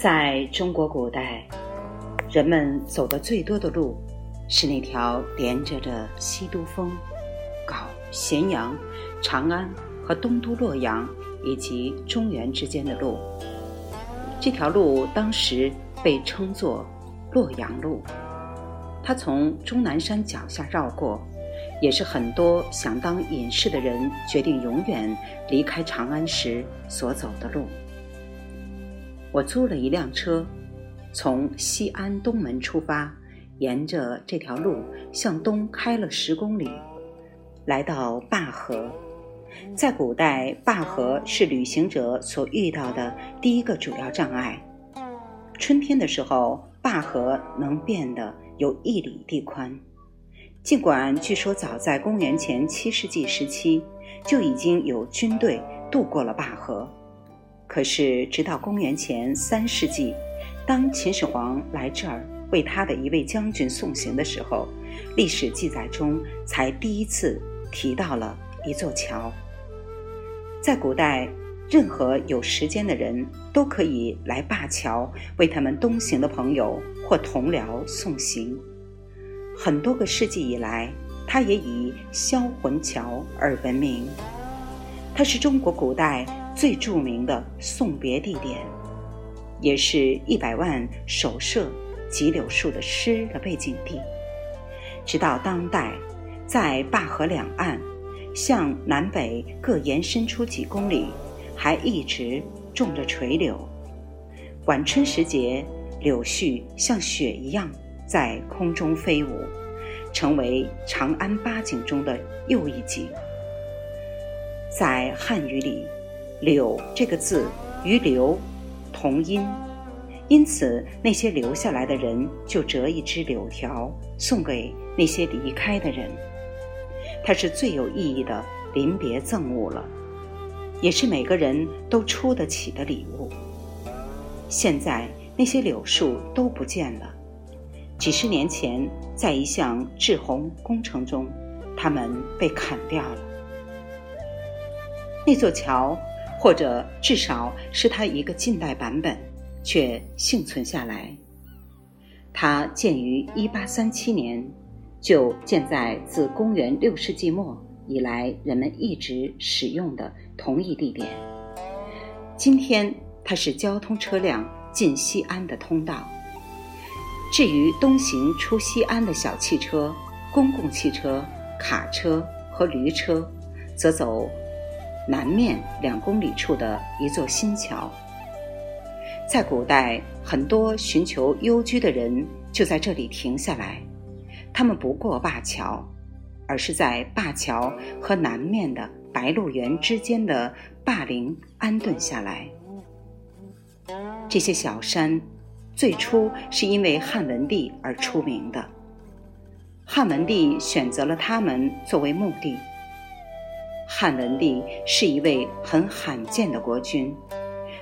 在中国古代，人们走的最多的路是那条连着的西都峰、镐、咸阳、长安和东都洛阳以及中原之间的路。这条路当时被称作洛阳路，它从终南山脚下绕过，也是很多想当隐士的人决定永远离开长安时所走的路。我租了一辆车，从西安东门出发，沿着这条路向东开了十公里，来到灞河。在古代，灞河是旅行者所遇到的第一个主要障碍。春天的时候，灞河能变得有一里地宽。尽管据说早在公元前七世纪时期，就已经有军队渡过了灞河。可是，直到公元前三世纪，当秦始皇来这儿为他的一位将军送行的时候，历史记载中才第一次提到了一座桥。在古代，任何有时间的人都可以来灞桥为他们东行的朋友或同僚送行。很多个世纪以来，它也以销魂桥而闻名。它是中国古代。最著名的送别地点，也是一百万手摄棘柳树的诗的背景地。直到当代，在灞河两岸，向南北各延伸出几公里，还一直种着垂柳。晚春时节，柳絮像雪一样在空中飞舞，成为长安八景中的又一景。在汉语里。柳这个字与留同音，因此那些留下来的人就折一枝柳条送给那些离开的人。它是最有意义的临别赠物了，也是每个人都出得起的礼物。现在那些柳树都不见了，几十年前在一项治洪工程中，它们被砍掉了。那座桥。或者至少是它一个近代版本，却幸存下来。它建于1837年，就建在自公元六世纪末以来人们一直使用的同一地点。今天，它是交通车辆进西安的通道。至于东行出西安的小汽车、公共汽车、卡车和驴车，则走。南面两公里处的一座新桥，在古代，很多寻求幽居的人就在这里停下来。他们不过灞桥，而是在灞桥和南面的白鹿原之间的灞陵安顿下来。这些小山最初是因为汉文帝而出名的，汉文帝选择了他们作为墓地。汉文帝是一位很罕见的国君，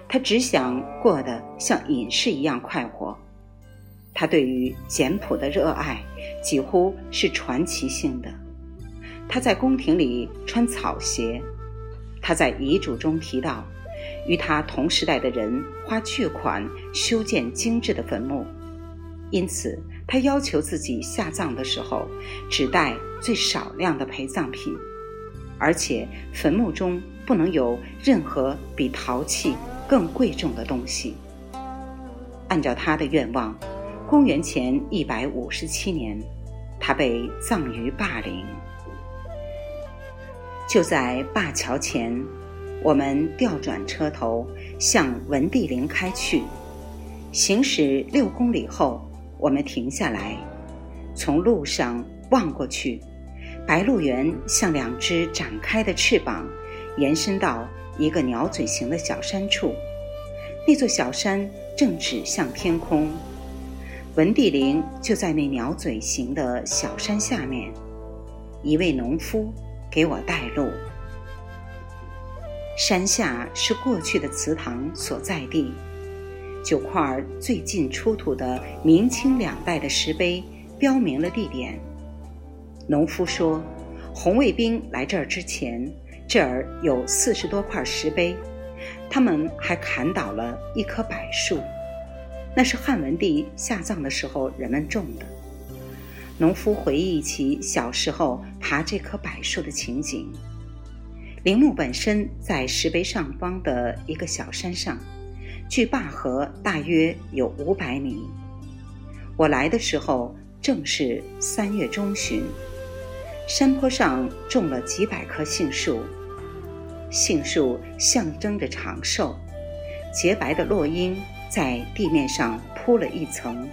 他只想过得像隐士一样快活。他对于简朴的热爱几乎是传奇性的。他在宫廷里穿草鞋，他在遗嘱中提到，与他同时代的人花巨款修建精致的坟墓，因此他要求自己下葬的时候只带最少量的陪葬品。而且坟墓中不能有任何比陶器更贵重的东西。按照他的愿望，公元前一百五十七年，他被葬于霸陵。就在灞桥前，我们调转车头向文帝陵开去。行驶六公里后，我们停下来，从路上望过去。白鹿原像两只展开的翅膀，延伸到一个鸟嘴形的小山处。那座小山正指向天空，文帝陵就在那鸟嘴形的小山下面。一位农夫给我带路。山下是过去的祠堂所在地，九块最近出土的明清两代的石碑标明了地点。农夫说：“红卫兵来这儿之前，这儿有四十多块石碑。他们还砍倒了一棵柏树，那是汉文帝下葬的时候人们种的。农夫回忆起小时候爬这棵柏树的情景。陵墓本身在石碑上方的一个小山上，距灞河大约有五百米。我来的时候正是三月中旬，山坡上种了几百棵杏树，杏树象征着长寿。洁白的落英在地面上铺了一层。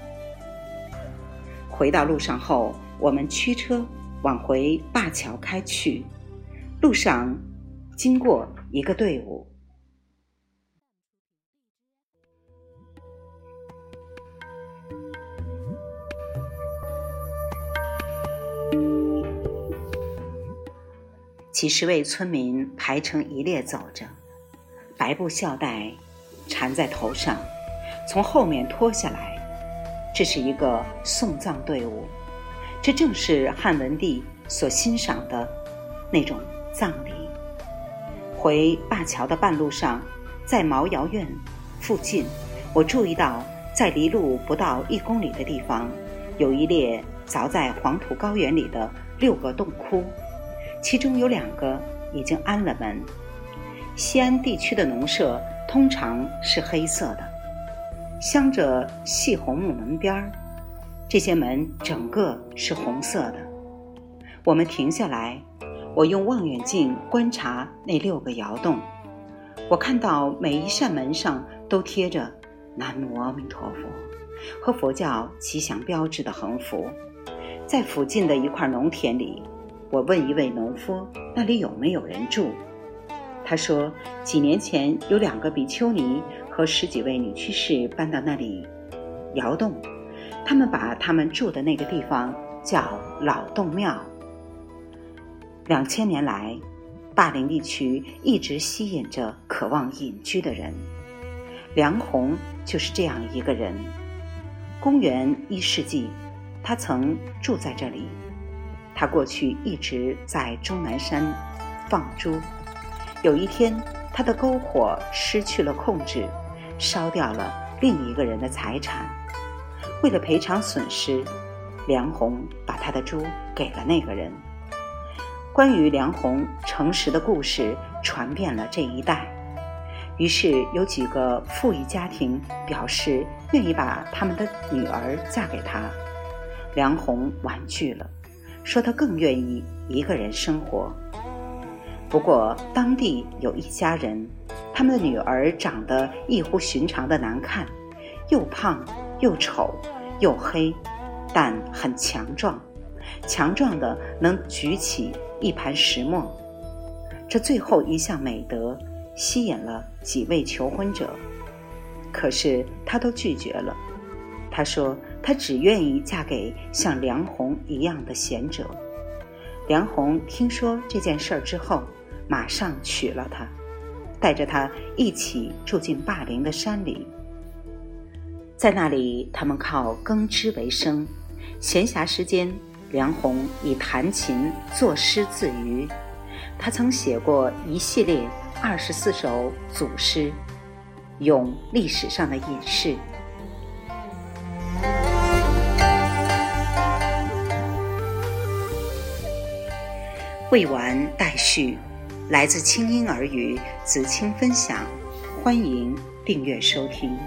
回到路上后，我们驱车往回灞桥开去，路上。经过一个队伍，几十位村民排成一列走着，白布孝带缠在头上，从后面脱下来。这是一个送葬队伍，这正是汉文帝所欣赏的那种葬礼。回灞桥的半路上，在毛窑院附近，我注意到，在离路不到一公里的地方，有一列凿在黄土高原里的六个洞窟，其中有两个已经安了门。西安地区的农舍通常是黑色的，镶着细红木门边儿，这些门整个是红色的。我们停下来。我用望远镜观察那六个窑洞，我看到每一扇门上都贴着“南无阿弥陀佛”和佛教吉祥标志的横幅。在附近的一块农田里，我问一位农夫：“那里有没有人住？”他说：“几年前有两个比丘尼和十几位女居士搬到那里窑洞，他们把他们住的那个地方叫老洞庙。”两千年来，大林地区一直吸引着渴望隐居的人。梁鸿就是这样一个人。公元一世纪，他曾住在这里。他过去一直在终南山放猪。有一天，他的篝火失去了控制，烧掉了另一个人的财产。为了赔偿损失，梁鸿把他的猪给了那个人。关于梁鸿诚实的故事传遍了这一带，于是有几个富裕家庭表示愿意把他们的女儿嫁给他。梁鸿婉拒了，说他更愿意一个人生活。不过当地有一家人，他们的女儿长得异乎寻常的难看，又胖又丑又黑，但很强壮，强壮的能举起。一盘石磨，这最后一项美德吸引了几位求婚者，可是他都拒绝了。他说他只愿意嫁给像梁红一样的贤者。梁红听说这件事儿之后，马上娶了她，带着她一起住进霸陵的山里。在那里，他们靠耕织为生，闲暇时间。梁鸿以弹琴作诗自娱，他曾写过一系列二十四首组诗，咏历史上的隐士。未完待续，来自清音耳语子清分享，欢迎订阅收听。